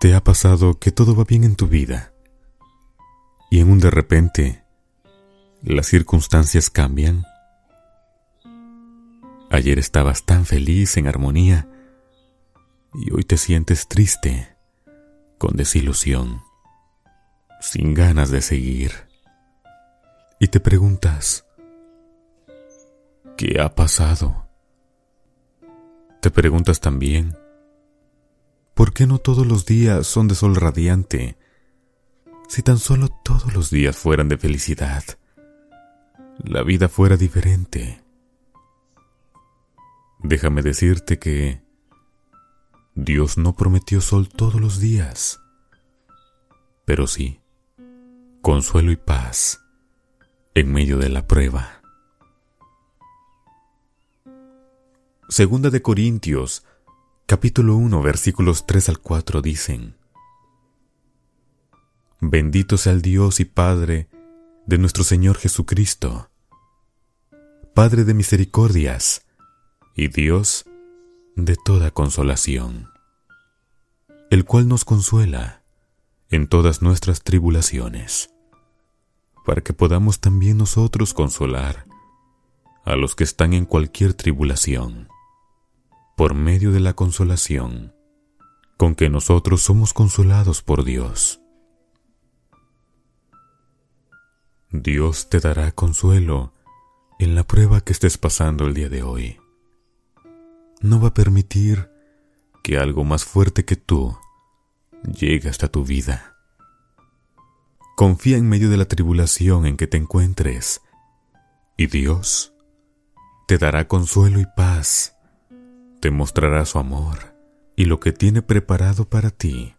¿Te ha pasado que todo va bien en tu vida y en un de repente las circunstancias cambian? Ayer estabas tan feliz, en armonía, y hoy te sientes triste, con desilusión, sin ganas de seguir. Y te preguntas, ¿qué ha pasado? Te preguntas también, ¿Por qué no todos los días son de sol radiante? Si tan solo todos los días fueran de felicidad, la vida fuera diferente. Déjame decirte que Dios no prometió sol todos los días, pero sí consuelo y paz en medio de la prueba. Segunda de Corintios capítulo 1, versículos 3 al 4 dicen, Bendito sea el Dios y Padre de nuestro Señor Jesucristo, Padre de misericordias y Dios de toda consolación, el cual nos consuela en todas nuestras tribulaciones, para que podamos también nosotros consolar a los que están en cualquier tribulación por medio de la consolación con que nosotros somos consolados por Dios. Dios te dará consuelo en la prueba que estés pasando el día de hoy. No va a permitir que algo más fuerte que tú llegue hasta tu vida. Confía en medio de la tribulación en que te encuentres y Dios te dará consuelo y paz te mostrará su amor y lo que tiene preparado para ti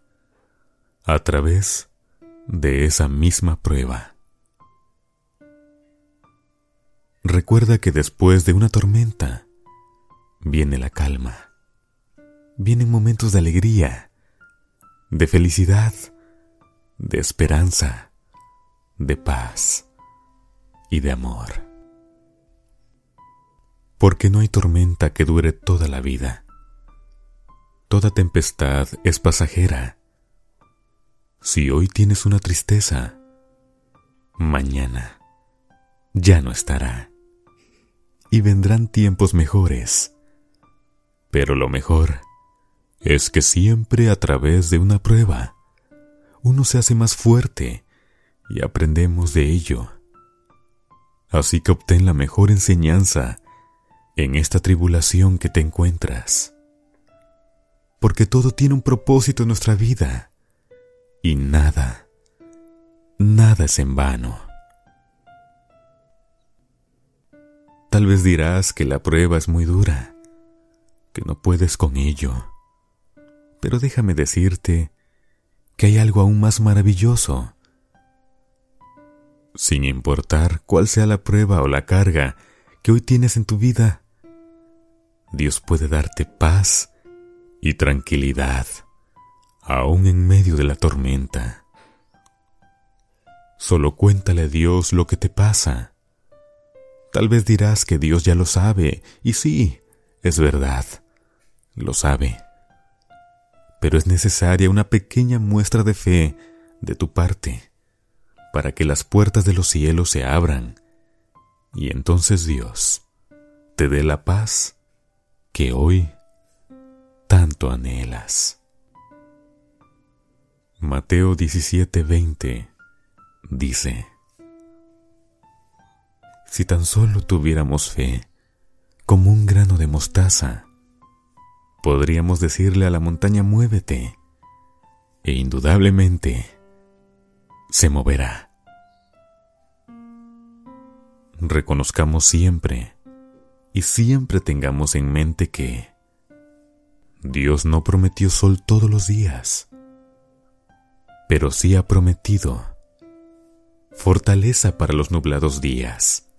a través de esa misma prueba. Recuerda que después de una tormenta viene la calma, vienen momentos de alegría, de felicidad, de esperanza, de paz y de amor porque no hay tormenta que dure toda la vida. Toda tempestad es pasajera. Si hoy tienes una tristeza, mañana ya no estará. Y vendrán tiempos mejores. Pero lo mejor es que siempre a través de una prueba, uno se hace más fuerte y aprendemos de ello. Así que obtén la mejor enseñanza en esta tribulación que te encuentras. Porque todo tiene un propósito en nuestra vida y nada, nada es en vano. Tal vez dirás que la prueba es muy dura, que no puedes con ello, pero déjame decirte que hay algo aún más maravilloso. Sin importar cuál sea la prueba o la carga que hoy tienes en tu vida, Dios puede darte paz y tranquilidad, aún en medio de la tormenta. Solo cuéntale a Dios lo que te pasa. Tal vez dirás que Dios ya lo sabe, y sí, es verdad, lo sabe. Pero es necesaria una pequeña muestra de fe de tu parte para que las puertas de los cielos se abran y entonces Dios te dé la paz que hoy tanto anhelas. Mateo 17:20 dice, Si tan solo tuviéramos fe, como un grano de mostaza, podríamos decirle a la montaña muévete, e indudablemente se moverá. Reconozcamos siempre y siempre tengamos en mente que Dios no prometió sol todos los días, pero sí ha prometido fortaleza para los nublados días,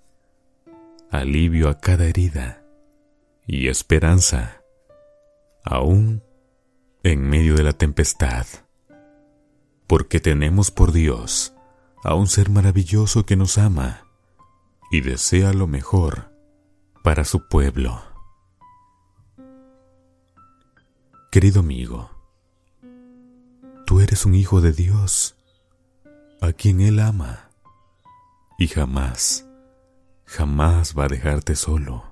alivio a cada herida y esperanza, aún en medio de la tempestad, porque tenemos por Dios a un ser maravilloso que nos ama y desea lo mejor para su pueblo. Querido amigo, tú eres un hijo de Dios, a quien Él ama, y jamás, jamás va a dejarte solo.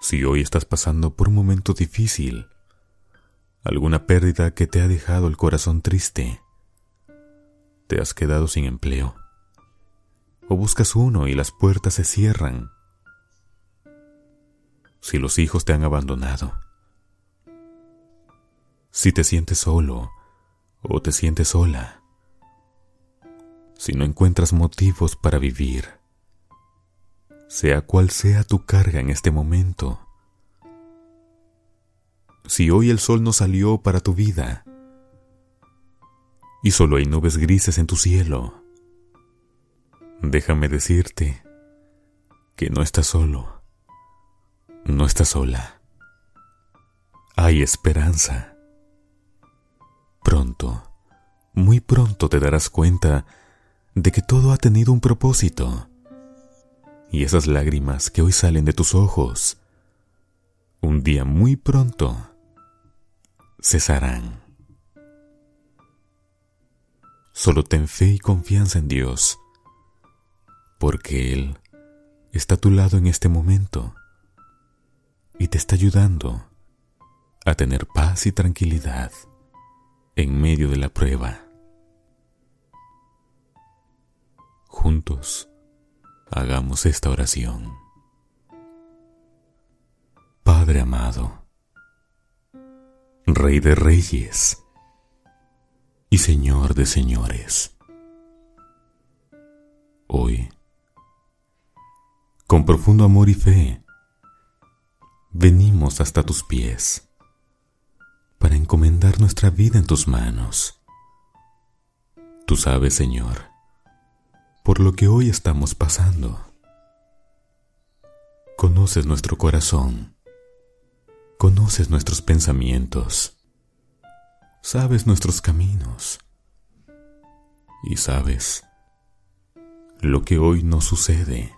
Si hoy estás pasando por un momento difícil, alguna pérdida que te ha dejado el corazón triste, te has quedado sin empleo, o buscas uno y las puertas se cierran, si los hijos te han abandonado, si te sientes solo o te sientes sola, si no encuentras motivos para vivir, sea cual sea tu carga en este momento, si hoy el sol no salió para tu vida y solo hay nubes grises en tu cielo, déjame decirte que no estás solo, no estás sola. Hay esperanza. Pronto, muy pronto te darás cuenta de que todo ha tenido un propósito. Y esas lágrimas que hoy salen de tus ojos, un día muy pronto cesarán. Solo ten fe y confianza en Dios, porque Él está a tu lado en este momento y te está ayudando a tener paz y tranquilidad en medio de la prueba. Juntos, hagamos esta oración. Padre amado, Rey de Reyes y Señor de Señores. Hoy, con profundo amor y fe, venimos hasta tus pies para encomendar nuestra vida en tus manos. Tú sabes, Señor, por lo que hoy estamos pasando. Conoces nuestro corazón conoces nuestros pensamientos, sabes nuestros caminos y sabes lo que hoy nos sucede.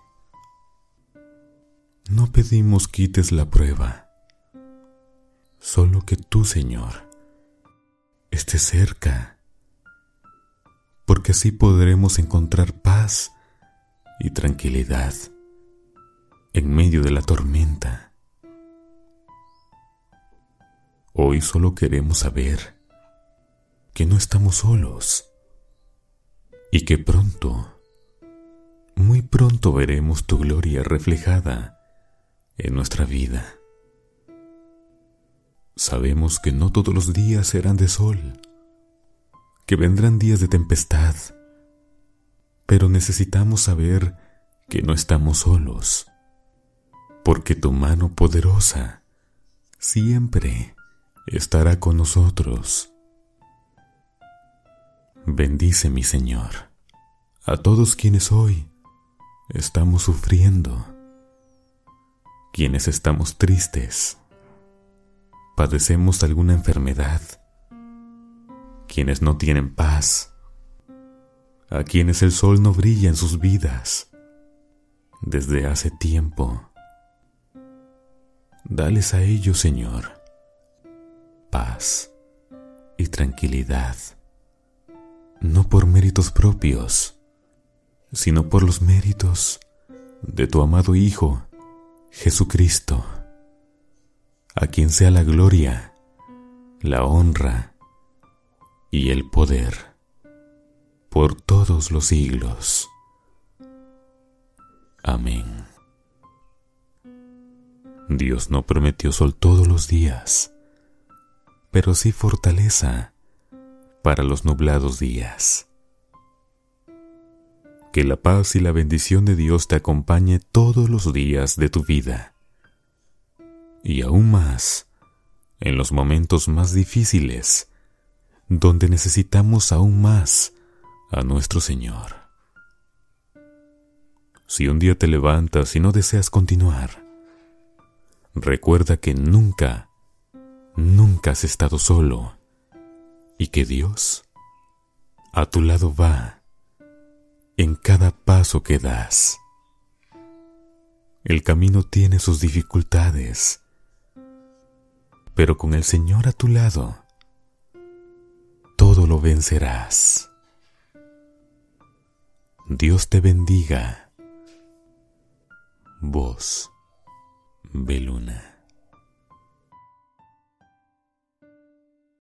No pedimos quites la prueba, solo que tú, Señor, estés cerca, porque así podremos encontrar paz y tranquilidad en medio de la tormenta. Hoy solo queremos saber que no estamos solos y que pronto, muy pronto veremos tu gloria reflejada en nuestra vida. Sabemos que no todos los días serán de sol, que vendrán días de tempestad, pero necesitamos saber que no estamos solos, porque tu mano poderosa siempre estará con nosotros. Bendice mi Señor a todos quienes hoy estamos sufriendo, quienes estamos tristes, padecemos alguna enfermedad, quienes no tienen paz, a quienes el sol no brilla en sus vidas desde hace tiempo. Dales a ellos, Señor, paz y tranquilidad, no por méritos propios, sino por los méritos de tu amado Hijo, Jesucristo, a quien sea la gloria, la honra y el poder por todos los siglos. Amén. Dios no prometió sol todos los días pero sí fortaleza para los nublados días. Que la paz y la bendición de Dios te acompañe todos los días de tu vida. Y aún más, en los momentos más difíciles, donde necesitamos aún más a nuestro Señor. Si un día te levantas y no deseas continuar, recuerda que nunca nunca has estado solo y que Dios a tu lado va en cada paso que das. El camino tiene sus dificultades, pero con el Señor a tu lado, todo lo vencerás. Dios te bendiga. Voz Beluna.